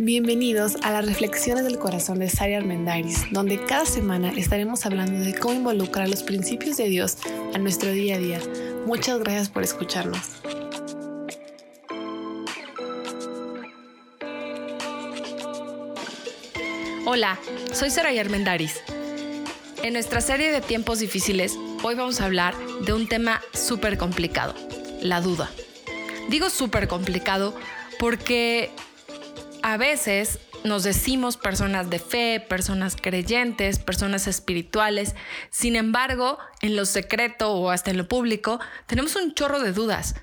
Bienvenidos a las Reflexiones del Corazón de Sari Armendariz, donde cada semana estaremos hablando de cómo involucrar los principios de Dios a nuestro día a día. Muchas gracias por escucharnos. Hola, soy Saray Armendariz. En nuestra serie de tiempos difíciles, hoy vamos a hablar de un tema súper complicado, la duda. Digo súper complicado porque a veces nos decimos personas de fe, personas creyentes, personas espirituales. Sin embargo, en lo secreto o hasta en lo público, tenemos un chorro de dudas.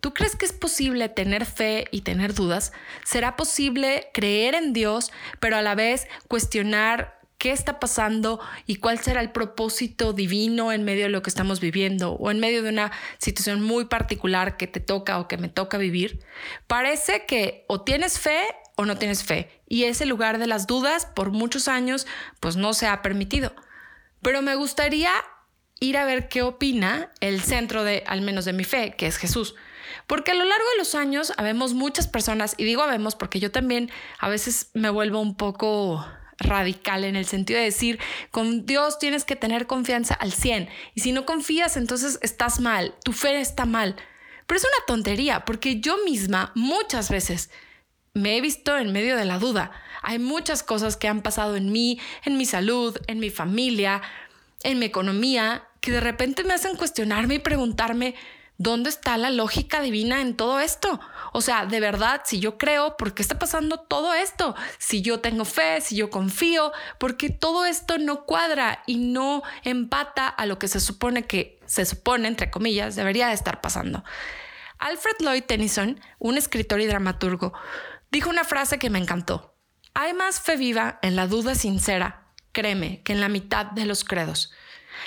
¿Tú crees que es posible tener fe y tener dudas? ¿Será posible creer en Dios, pero a la vez cuestionar qué está pasando y cuál será el propósito divino en medio de lo que estamos viviendo o en medio de una situación muy particular que te toca o que me toca vivir? Parece que o tienes fe o no tienes fe. Y ese lugar de las dudas por muchos años pues no se ha permitido. Pero me gustaría ir a ver qué opina el centro de, al menos de mi fe, que es Jesús. Porque a lo largo de los años habemos muchas personas, y digo habemos porque yo también a veces me vuelvo un poco radical en el sentido de decir, con Dios tienes que tener confianza al 100, y si no confías, entonces estás mal, tu fe está mal. Pero es una tontería, porque yo misma muchas veces me he visto en medio de la duda. Hay muchas cosas que han pasado en mí, en mi salud, en mi familia, en mi economía, que de repente me hacen cuestionarme y preguntarme, ¿dónde está la lógica divina en todo esto? O sea, de verdad, si yo creo, ¿por qué está pasando todo esto? Si yo tengo fe, si yo confío, porque todo esto no cuadra y no empata a lo que se supone que, se supone, entre comillas, debería de estar pasando. Alfred Lloyd Tennyson, un escritor y dramaturgo, dijo una frase que me encantó. Hay más fe viva en la duda sincera, créeme, que en la mitad de los credos.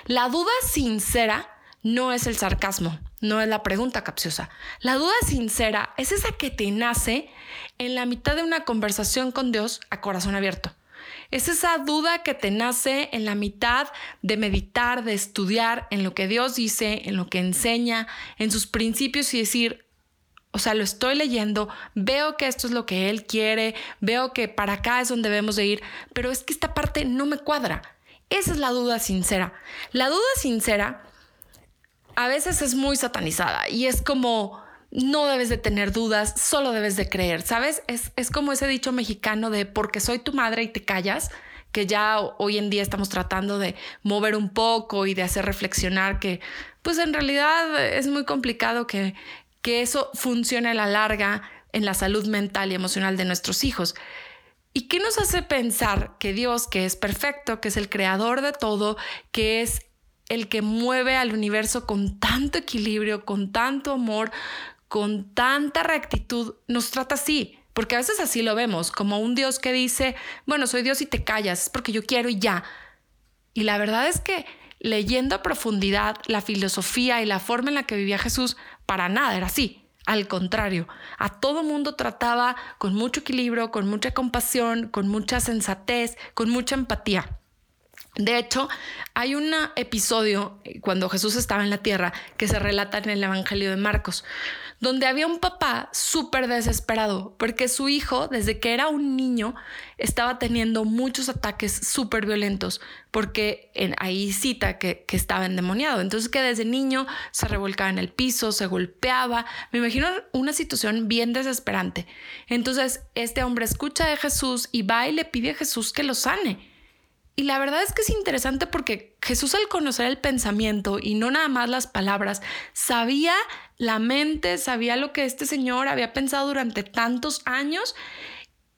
La duda sincera no es el sarcasmo, no es la pregunta capciosa. La duda sincera es esa que te nace en la mitad de una conversación con Dios a corazón abierto. Es esa duda que te nace en la mitad de meditar, de estudiar en lo que Dios dice, en lo que enseña, en sus principios y decir, o sea, lo estoy leyendo, veo que esto es lo que él quiere, veo que para acá es donde debemos de ir, pero es que esta parte no me cuadra. Esa es la duda sincera. La duda sincera a veces es muy satanizada y es como no debes de tener dudas, solo debes de creer, ¿sabes? Es, es como ese dicho mexicano de porque soy tu madre y te callas que ya hoy en día estamos tratando de mover un poco y de hacer reflexionar que pues en realidad es muy complicado que que eso funcione a la larga en la salud mental y emocional de nuestros hijos. ¿Y qué nos hace pensar que Dios, que es perfecto, que es el creador de todo, que es el que mueve al universo con tanto equilibrio, con tanto amor, con tanta rectitud, nos trata así? Porque a veces así lo vemos, como un Dios que dice, bueno, soy Dios y te callas, es porque yo quiero y ya. Y la verdad es que leyendo a profundidad la filosofía y la forma en la que vivía Jesús, para nada era así. Al contrario, a todo mundo trataba con mucho equilibrio, con mucha compasión, con mucha sensatez, con mucha empatía. De hecho, hay un episodio eh, cuando Jesús estaba en la tierra que se relata en el Evangelio de Marcos, donde había un papá súper desesperado porque su hijo, desde que era un niño, estaba teniendo muchos ataques súper violentos, porque en, ahí cita que, estaba endemoniado. Entonces que desde niño se revolcaba en el piso, se golpeaba. Me imagino una situación bien desesperante. Entonces este hombre escucha de Jesús y va y le pide a Jesús que lo sane. Y la verdad es que es interesante porque Jesús al conocer el pensamiento y no nada más las palabras, sabía la mente, sabía lo que este señor había pensado durante tantos años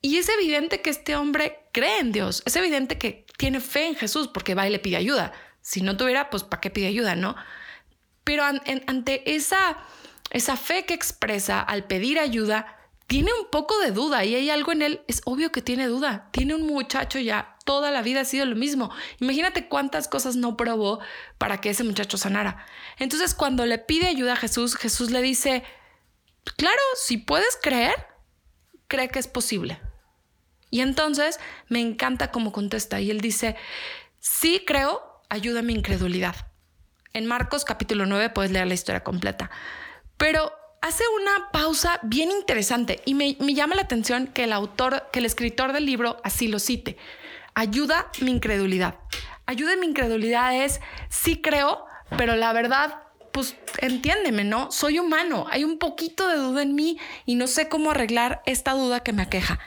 y es evidente que este hombre cree en Dios, es evidente que tiene fe en Jesús porque va y le pide ayuda. Si no tuviera, pues ¿para qué pide ayuda, no? Pero ante esa, esa fe que expresa al pedir ayuda, tiene un poco de duda y hay algo en él, es obvio que tiene duda. Tiene un muchacho ya, toda la vida ha sido lo mismo. Imagínate cuántas cosas no probó para que ese muchacho sanara. Entonces cuando le pide ayuda a Jesús, Jesús le dice, claro, si puedes creer, cree que es posible. Y entonces me encanta cómo contesta y él dice, sí creo, ayuda mi incredulidad. En Marcos capítulo 9 puedes leer la historia completa. Pero hace una pausa bien interesante y me, llama la atención que el autor, que el escritor del libro así lo cite. Ayuda mi incredulidad. Ayuda mi incredulidad es, sí creo, pero la verdad, pues entiéndeme, ¿no? Soy humano, hay un poquito de duda en mí y no sé cómo arreglar esta duda que me aqueja.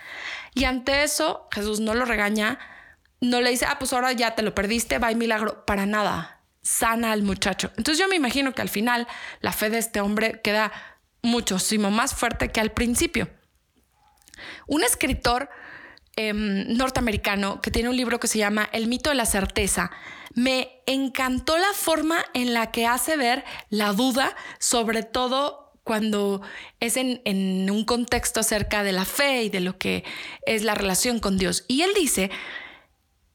Y ante eso, Jesús no lo regaña, no le dice, ah, pues ahora ya te lo perdiste, va milagro, para nada, sana al muchacho. Entonces yo me imagino que al final la fe de este hombre queda muchísimo más fuerte que al principio. Un escritor em, norteamericano que tiene un libro que se llama El mito de la certeza, me encantó la forma en la que hace ver la duda, sobre todo cuando es en, en, un contexto acerca de la fe y de lo que es la relación con Dios. Y él dice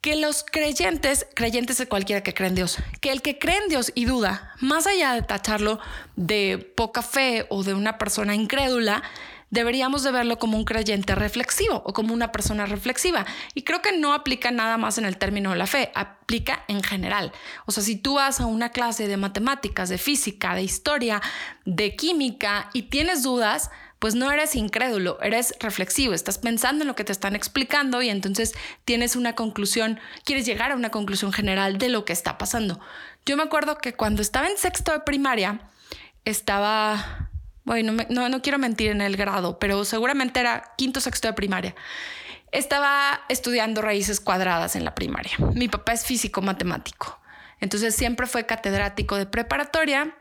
que los creyentes, creyentes de cualquiera que cree en Dios, que el que cree en Dios y duda, más allá de tacharlo de poca fe o de una persona incrédula, deberíamos de verlo como un creyente reflexivo o como una persona reflexiva. Y creo que no aplica nada más en el término de la fe, aplica en general. O sea, si tú vas a una clase de matemáticas, de física, de historia, de química y tienes dudas, pues no eres incrédulo, eres reflexivo, estás pensando en lo que te están explicando y entonces tienes una conclusión, quieres llegar a una conclusión general de lo que está pasando. Yo me acuerdo que cuando estaba en sexto de primaria, estaba bueno, no, quiero mentir en el grado, pero seguramente era quinto, sexto de primaria. Estaba estudiando raíces cuadradas en la primaria. Mi papá es físico matemático, entonces siempre fue catedrático de preparatoria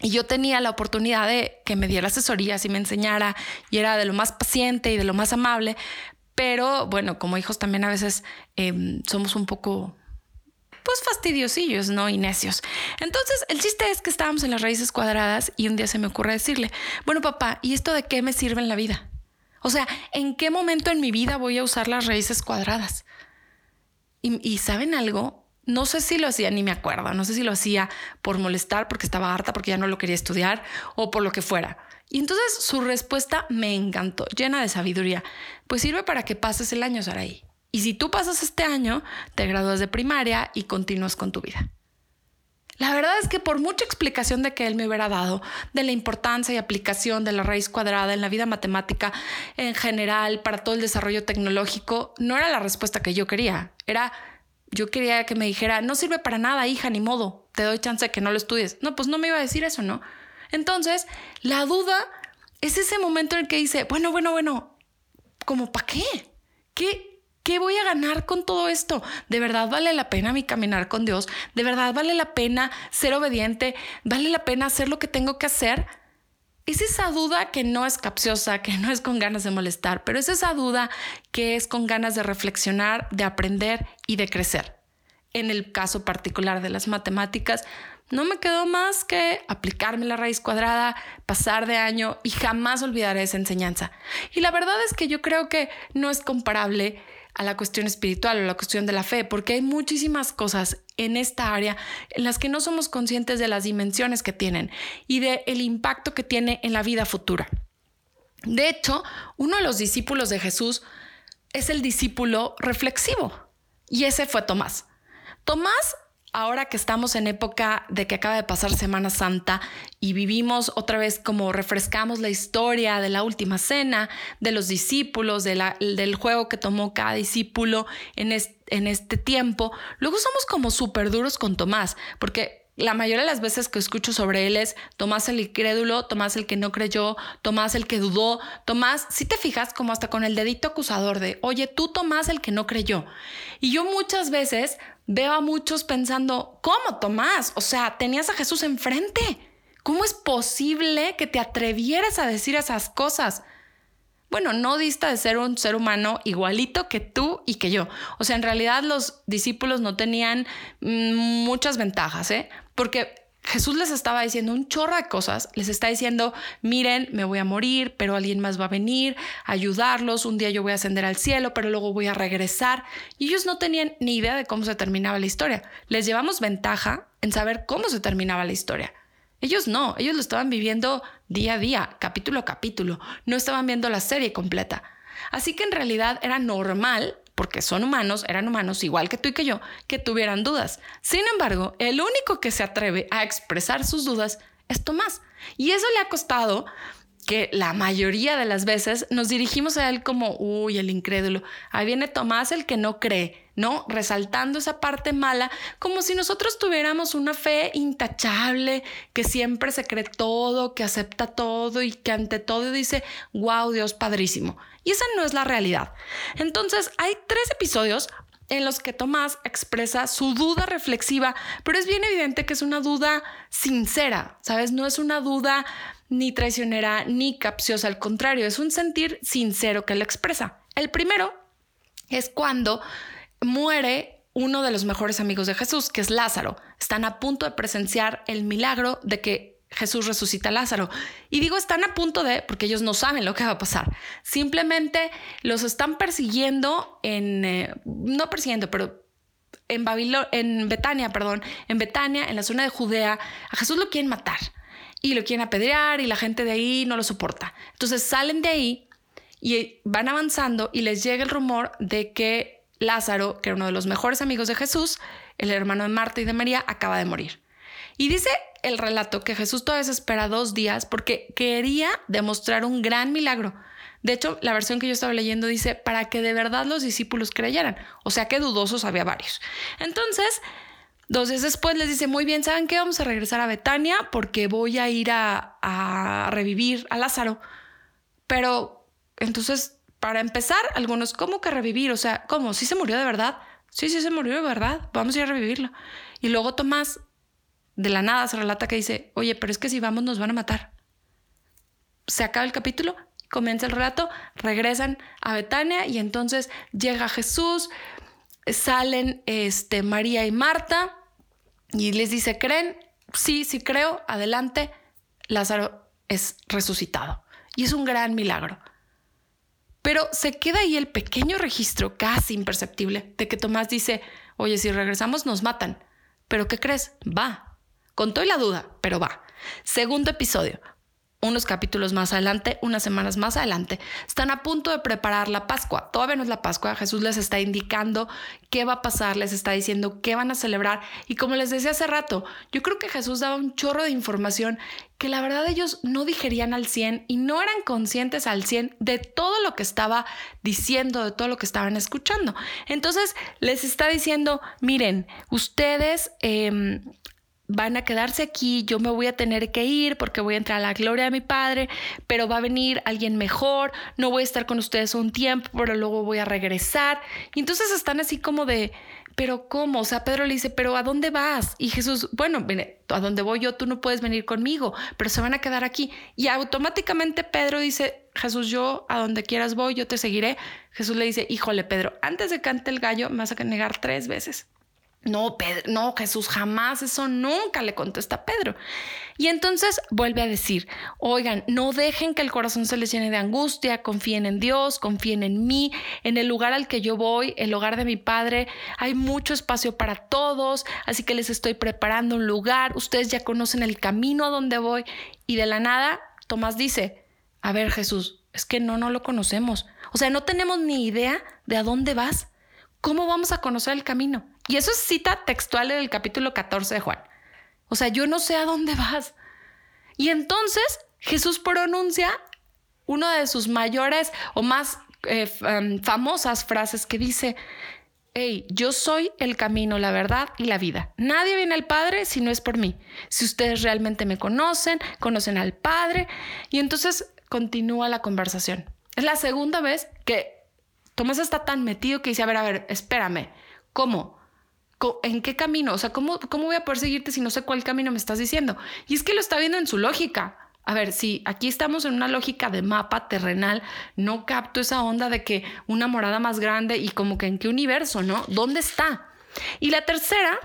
y yo tenía la oportunidad de que me diera asesorías y me enseñara y era de lo más paciente y de lo más amable, pero bueno, como hijos también a veces em, somos un poco pues fastidiosillos, ¿no? Y necios. Entonces, el chiste es que estábamos en las raíces cuadradas y un día se me ocurre decirle, bueno, papá, ¿y esto de qué me sirve en la vida? O sea, ¿en qué momento en mi vida voy a usar las raíces cuadradas? Y, y ¿saben algo? No sé si lo hacía, ni me acuerdo, no sé si lo hacía por molestar, porque estaba harta, porque ya no lo quería estudiar o por lo que fuera. Y entonces su respuesta me encantó, llena de sabiduría. Pues sirve para que pases el año, Saraí. Y si tú pasas este año, te gradúas de primaria y continúas con tu vida. La verdad es que por mucha explicación de que él me hubiera dado de la importancia y aplicación de la raíz cuadrada en la vida matemática en general para todo el desarrollo tecnológico, no era la respuesta que yo quería. Era, yo quería que me dijera, no sirve para nada, hija, ni modo, te doy chance de que no lo estudies. No, pues no me iba a decir eso, ¿no? Entonces, la duda es ese momento en el que dice, bueno, bueno, bueno, ¿cómo para qué? ¿Qué, ¿Qué voy a ganar con todo esto? ¿De verdad vale la pena mi caminar con Dios? ¿De verdad vale la pena ser obediente? ¿Vale la pena hacer lo que tengo que hacer? Es esa duda que no es capciosa, que no es con ganas de molestar, pero es esa duda que es con ganas de reflexionar, de aprender y de crecer. En el caso particular de las matemáticas, no me quedó más que aplicarme la raíz cuadrada, pasar de año y jamás olvidaré esa enseñanza. Y la verdad es que yo creo que no es comparable a la cuestión espiritual o la cuestión de la fe, porque hay muchísimas cosas en esta área en las que no somos conscientes de las dimensiones que tienen y del el impacto que tiene en la vida futura. De hecho, uno de los discípulos de Jesús es el discípulo reflexivo y ese fue Tomás. Tomás ahora que estamos en época de que acaba de pasar Semana Santa y vivimos otra vez como refrescamos la historia de la última cena, de los discípulos, del juego que tomó cada discípulo en en este tiempo, luego somos como súper duros con Tomás, porque la mayoría de las veces que escucho sobre él es Tomás el incrédulo, Tomás el que no creyó, Tomás el que dudó, Tomás, si te fijas como hasta con el dedito acusador de, oye, tú Tomás el que no creyó. Y yo muchas veces veo a muchos pensando, ¿cómo Tomás? O sea, tenías a Jesús enfrente. ¿Cómo es posible que te atrevieras a decir esas cosas? Bueno, no dista de ser un ser humano igualito que tú y que yo. O sea, en realidad los discípulos no tenían mm, muchas ventajas, ¿eh? Porque Jesús les estaba diciendo un chorro de cosas, les está diciendo, miren, me voy a morir, pero alguien más va a venir a ayudarlos, un día yo voy a ascender al cielo, pero luego voy a regresar. Y ellos no tenían ni idea de cómo se terminaba la historia. Les llevamos ventaja en saber cómo se terminaba la historia. Ellos no, ellos lo estaban viviendo día a día, capítulo a capítulo, no estaban viendo la serie completa. Así que en realidad era normal, porque son humanos, eran humanos igual que tú y que yo, que tuvieran dudas. Sin embargo, el único que se atreve a expresar sus dudas es Tomás. Y eso le ha costado que la mayoría de las veces nos dirigimos a él como, uy, el incrédulo. Ahí viene Tomás el que no cree, ¿no? Resaltando esa parte mala, como si nosotros tuviéramos una fe intachable, que siempre se cree todo, que acepta todo y que ante todo dice, wow, Dios padrísimo. Y esa no es la realidad. Entonces, hay tres episodios en los que Tomás expresa su duda reflexiva, pero es bien evidente que es una duda sincera, ¿sabes? No es una duda ni traicionera ni capciosa, al contrario, es un sentir sincero que él expresa. El primero es cuando muere uno de los mejores amigos de Jesús, que es Lázaro. Están a punto de presenciar el milagro de que Jesús resucita a Lázaro. Y digo están a punto de, porque ellos no saben lo que va a pasar. Simplemente los están persiguiendo en, eh, no persiguiendo, pero en Babilonia, en Betania, perdón, en Betania, en la zona de Judea, a Jesús lo quieren matar y lo quieren apedrear y la gente de ahí no lo soporta. Entonces salen de ahí y van avanzando y les llega el rumor de que Lázaro, que era uno de los mejores amigos de Jesús, el hermano de Marta y de María, acaba de morir. Y dice el relato que Jesús todavía espera dos días porque quería demostrar un gran milagro. De hecho, la versión que yo estaba leyendo dice para que de verdad los discípulos creyeran. O sea que dudosos había varios. Entonces, Dos días después les dice, muy bien, ¿saben qué? Vamos a regresar a Betania porque voy a ir a, revivir a Lázaro. Pero entonces, para empezar, algunos, ¿cómo que revivir? O sea, ¿cómo? ¿Sí se murió de verdad? Sí, sí se murió de verdad. Vamos a ir a revivirlo. Y luego Tomás, de la nada, se relata que dice, oye, pero es que si vamos nos van a matar. Se acaba el capítulo, comienza el relato, regresan a Betania y entonces llega Jesús, salen este, María y Marta y les dice, ¿creen? Sí, sí creo, adelante. Lázaro es resucitado. Y es un gran milagro. Pero se queda ahí el pequeño registro casi imperceptible de que Tomás dice, oye, si regresamos nos matan. Pero ¿qué crees? Va. Contó la duda, pero va. Segundo episodio unos capítulos más adelante, unas semanas más adelante, están a punto de preparar la Pascua. Todavía no es la Pascua, Jesús les está indicando qué va a pasar, les está diciendo qué van a celebrar. Y como les decía hace rato, yo creo que Jesús daba un chorro de información que la verdad ellos no digerían al 100 y no eran conscientes al 100 de todo lo que estaba diciendo, de todo lo que estaban escuchando. Entonces les está diciendo, miren, ustedes... Em, van a quedarse aquí, yo me voy a tener que ir porque voy a entrar a la gloria de mi Padre, pero va a venir alguien mejor, no voy a estar con ustedes un tiempo, pero luego voy a regresar. Y entonces están así como de, pero ¿cómo? O sea, Pedro le dice, pero ¿a dónde vas? Y Jesús, bueno, a dónde voy yo, tú no puedes venir conmigo, pero se van a quedar aquí. Y automáticamente Pedro dice, Jesús, yo a donde quieras voy, yo te seguiré. Jesús le dice, híjole, Pedro, antes de cante el gallo, me vas a negar tres veces. No, Pedro, no, Jesús, jamás eso nunca le contesta Pedro. Y entonces vuelve a decir, oigan, no dejen que el corazón se les llene de angustia, confíen en Dios, confíen en mí, en el lugar al que yo voy, el hogar de mi Padre, hay mucho espacio para todos, así que les estoy preparando un lugar, ustedes ya conocen el camino a donde voy. Y de la nada, Tomás dice, a ver Jesús, es que no, no lo conocemos. O sea, no tenemos ni idea de a dónde vas. ¿Cómo vamos a conocer el camino? Y eso es cita textual del capítulo 14 de Juan. O sea, yo no sé a dónde vas. Y entonces Jesús pronuncia una de sus mayores o más eh, em, famosas frases que dice, hey, yo soy el camino, la verdad y la vida. Nadie viene al Padre si no es por mí. Si ustedes realmente me conocen, conocen al Padre. Y entonces continúa la conversación. Es la segunda vez que Tomás está tan metido que dice, a ver, a ver, espérame, ¿cómo? ¿En qué camino? O sea, ¿cómo, ¿cómo voy a poder seguirte si no sé cuál camino me estás diciendo? Y es que lo está viendo en su lógica. A ver, si aquí estamos en una lógica de mapa terrenal, no capto esa onda de que una morada más grande y como que en qué universo, ¿no? ¿Dónde está? Y la tercera,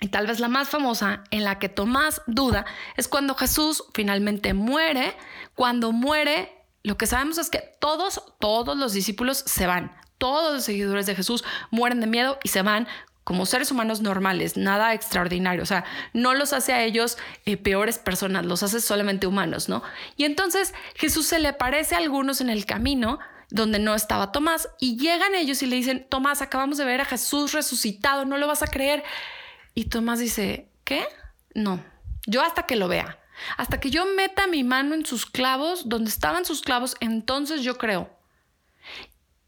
y tal vez la más famosa, en la que Tomás duda, es cuando Jesús finalmente muere. Cuando muere, lo que sabemos es que todos, todos los discípulos se van. Todos los seguidores de Jesús mueren de miedo y se van como seres humanos normales, nada extraordinario. O sea, no los hace a ellos eh, peores personas, los hace solamente humanos, ¿no? Y entonces Jesús se le aparece a algunos en el camino donde no estaba Tomás y llegan ellos y le dicen, Tomás, acabamos de ver a Jesús resucitado, no lo vas a creer. Y Tomás dice, ¿qué? No, yo hasta que lo vea. Hasta que yo meta mi mano en sus clavos, donde estaban sus clavos, entonces yo creo.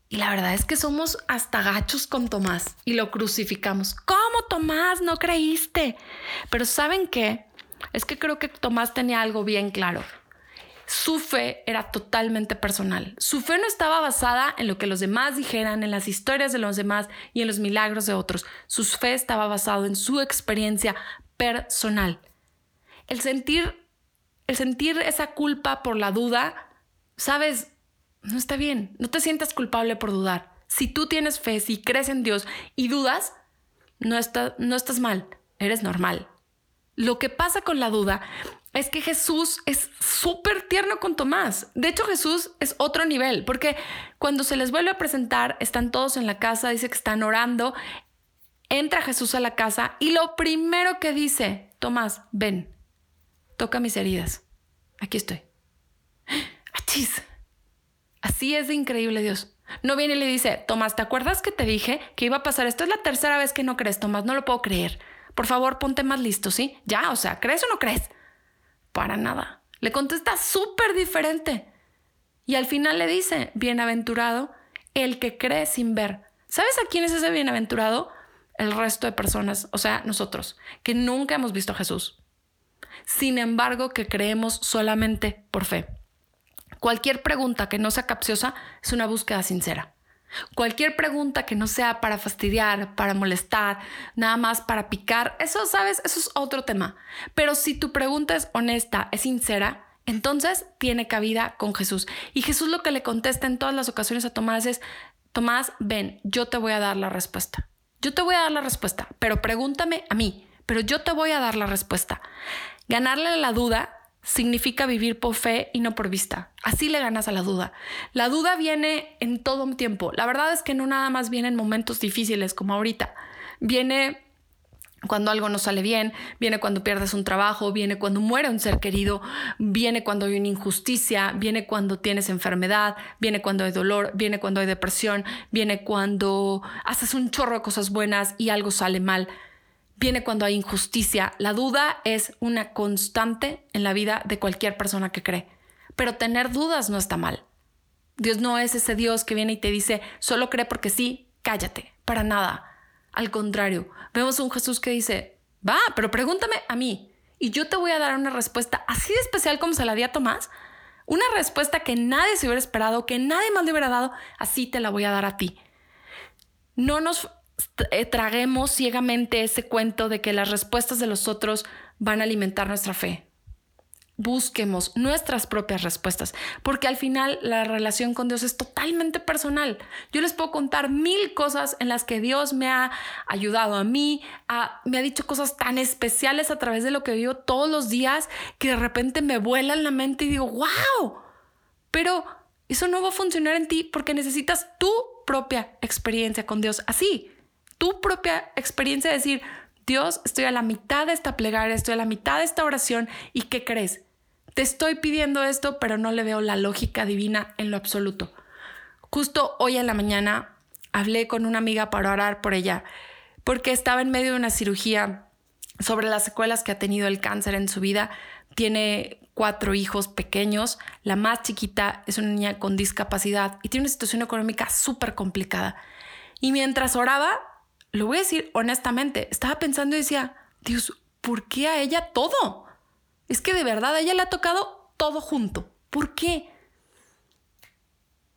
Y la verdad es que somos hasta gachos con Tomás y lo crucificamos. ¿Cómo Tomás no creíste? Pero ¿saben qué? Es que creo que Tomás tenía algo bien claro. Su fe era totalmente personal. Su fe no estaba basada en lo que los demás dijeran, en las historias de los demás y en los milagros de otros. Su fe estaba basada en su experiencia personal. El sentir, el sentir esa culpa por la duda, sabes, no está bien. No te sientas culpable por dudar. Si tú tienes fe, si crees en Dios y dudas, no, no estás mal, eres normal. Lo que pasa con la duda es que Jesús es súper tierno con Tomás. De hecho, Jesús es otro nivel, porque cuando se les vuelve a presentar, están todos en la casa, dice que están orando, entra Jesús a la casa y lo primero que dice, Tomás, ven, toca mis heridas, aquí estoy. ¡Achis! Así es de increíble Dios. No viene y le dice, Tomás, ¿te acuerdas que te dije que iba a pasar esto? Es la tercera vez que no crees, Tomás, no lo puedo creer. Por favor, ponte más listo, ¿sí? Ya, o sea, ¿crees o no crees? Para nada. Le contesta súper diferente. Y al final le dice, bienaventurado el que cree sin ver. ¿Sabes a quién es ese bienaventurado? El resto de personas, o sea, nosotros, que nunca hemos visto a Jesús. Sin embargo, que creemos solamente por fe. Cualquier pregunta que no sea capciosa es una búsqueda sincera. Cualquier pregunta que no sea para fastidiar, para molestar, nada más para picar, eso, sabes, eso es otro tema. Pero si tu pregunta es honesta, es sincera, entonces tiene cabida con Jesús. Y Jesús lo que le contesta en todas las ocasiones a Tomás es, Tomás, ven, yo te voy a dar la respuesta. Yo te voy a dar la respuesta, pero pregúntame a mí, pero yo te voy a dar la respuesta. Ganarle la duda significa vivir por fe y no por vista. Así le ganas a la duda. La duda viene en todo tiempo. La verdad es que no nada más viene en momentos difíciles como ahorita. Viene cuando algo no sale bien, viene cuando pierdes un trabajo, viene cuando muere un ser querido, viene cuando hay una injusticia, viene cuando tienes enfermedad, viene cuando hay dolor, viene cuando hay depresión, viene cuando haces un chorro de cosas buenas y algo sale mal viene cuando hay injusticia. La duda es una constante en la vida de cualquier persona que cree. Pero tener dudas no está mal. Dios no es ese Dios que viene y te dice, solo cree porque sí, cállate, para nada. Al contrario, vemos un Jesús que dice, va, pero pregúntame a mí y yo te voy a dar una respuesta así de especial como se la di a Tomás. Una respuesta que nadie se hubiera esperado, que nadie más le hubiera dado, así te la voy a dar a ti. No nos traguemos ciegamente ese cuento de que las respuestas de los otros van a alimentar nuestra fe. Busquemos nuestras propias respuestas, porque al final la relación con Dios es totalmente personal. Yo les puedo contar mil cosas en las que Dios me ha ayudado a mí, me ha dicho cosas tan especiales a través de lo que vivo todos los días que de repente me vuela en la mente y digo, wow, pero eso no va a funcionar en ti porque necesitas tu propia experiencia con Dios así tu propia experiencia de decir, Dios, estoy a la mitad de esta plegaria, estoy a la mitad de esta oración y ¿qué crees? Te estoy pidiendo esto, pero no le veo la lógica divina en lo absoluto. Justo hoy en la mañana hablé con una amiga para orar por ella, porque estaba en medio de una cirugía sobre las secuelas que ha tenido el cáncer en su vida. Tiene cuatro hijos pequeños, la más chiquita es una niña con discapacidad y tiene una situación económica súper complicada. Y mientras oraba, lo voy a decir honestamente, estaba pensando y decía, Dios, ¿por qué a ella todo? Es que de verdad a ella le ha tocado todo junto. ¿Por qué?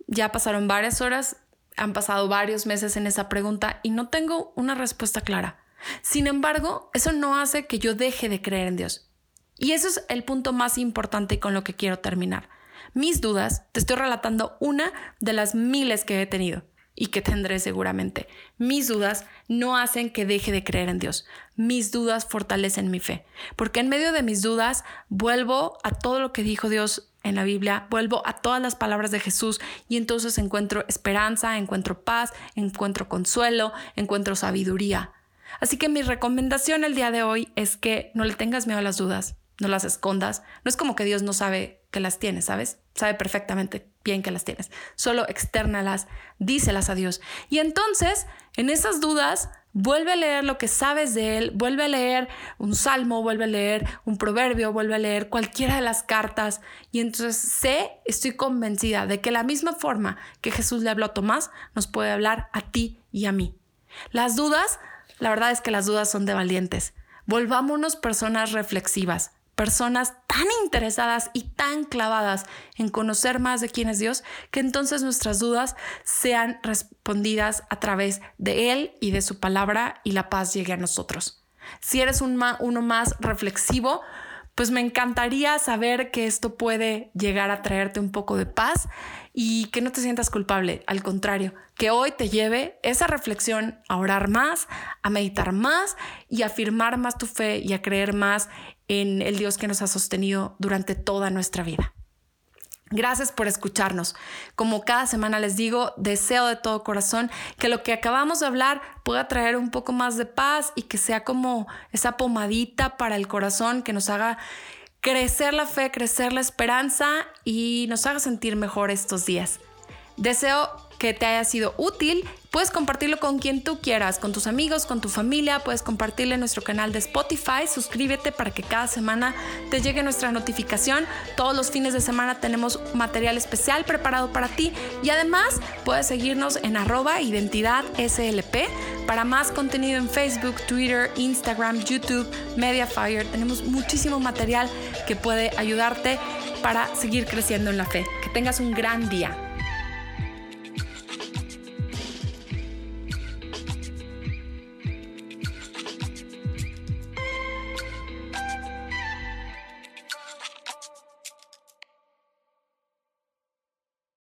Ya pasaron varias horas, han pasado varios meses en esa pregunta y no tengo una respuesta clara. Sin embargo, eso no hace que yo deje de creer en Dios. Y eso es el punto más importante con lo que quiero terminar. Mis dudas, te estoy relatando una de las miles que he tenido y que tendré seguramente. Mis dudas no hacen que deje de creer en Dios. Mis dudas fortalecen mi fe, porque en medio de mis dudas vuelvo a todo lo que dijo Dios en la Biblia, vuelvo a todas las palabras de Jesús y entonces encuentro esperanza, encuentro paz, encuentro consuelo, encuentro sabiduría. Así que mi recomendación el día de hoy es que no le tengas miedo a las dudas. No las escondas. No es como que Dios no sabe que las tienes, ¿sabes? Sabe perfectamente bien que las tienes. Solo externalas, díselas a Dios. Y entonces, en esas dudas, vuelve a leer lo que sabes de Él, vuelve a leer un salmo, vuelve a leer un proverbio, vuelve a leer cualquiera de las cartas. Y entonces sé, estoy convencida de que la misma forma que Jesús le habló a Tomás, nos puede hablar a ti y a mí. Las dudas, la verdad es que las dudas son de valientes. Volvámonos personas reflexivas personas tan interesadas y tan clavadas en conocer más de quién es Dios, que entonces nuestras dudas sean respondidas a través de Él y de su palabra y la paz llegue a nosotros. Si eres un uno más reflexivo, pues me encantaría saber que esto puede llegar a traerte un poco de paz y que no te sientas culpable. Al contrario, que hoy te lleve esa reflexión a orar más, a meditar más y a afirmar más tu fe y a creer más en el Dios que nos ha sostenido durante toda nuestra vida. Gracias por escucharnos. Como cada semana les digo, deseo de todo corazón que lo que acabamos de hablar pueda traer un poco más de paz y que sea como esa pomadita para el corazón que nos haga crecer la fe, crecer la esperanza y nos haga sentir mejor estos días. Deseo que te haya sido útil. Puedes compartirlo con quien tú quieras, con tus amigos, con tu familia. Puedes compartirle nuestro canal de Spotify. Suscríbete para que cada semana te llegue nuestra notificación. Todos los fines de semana tenemos material especial preparado para ti. Y además puedes seguirnos en arroba identidad SLP para más contenido en Facebook, Twitter, Instagram, YouTube, Mediafire. Tenemos muchísimo material que puede ayudarte para seguir creciendo en la fe. Que tengas un gran día.